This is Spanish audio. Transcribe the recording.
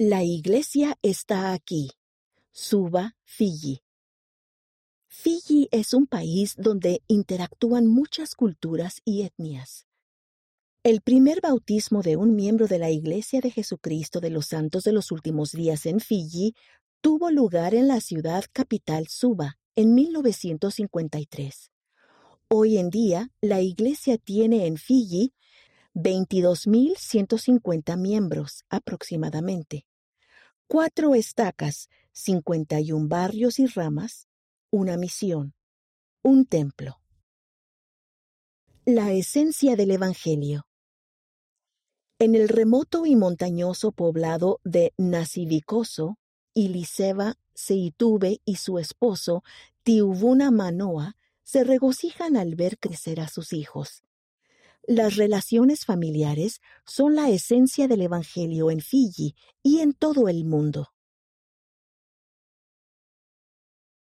La iglesia está aquí. Suba, Fiji. Fiji es un país donde interactúan muchas culturas y etnias. El primer bautismo de un miembro de la Iglesia de Jesucristo de los Santos de los Últimos Días en Fiji tuvo lugar en la ciudad capital Suba en 1953. Hoy en día, la Iglesia tiene en Fiji 22.150 miembros aproximadamente, cuatro estacas, 51 barrios y ramas, una misión, un templo. La esencia del Evangelio. En el remoto y montañoso poblado de Nasivicoso, Iliseba Seituve y su esposo, Tiubuna Manoa, se regocijan al ver crecer a sus hijos. Las relaciones familiares son la esencia del Evangelio en Fiji y en todo el mundo.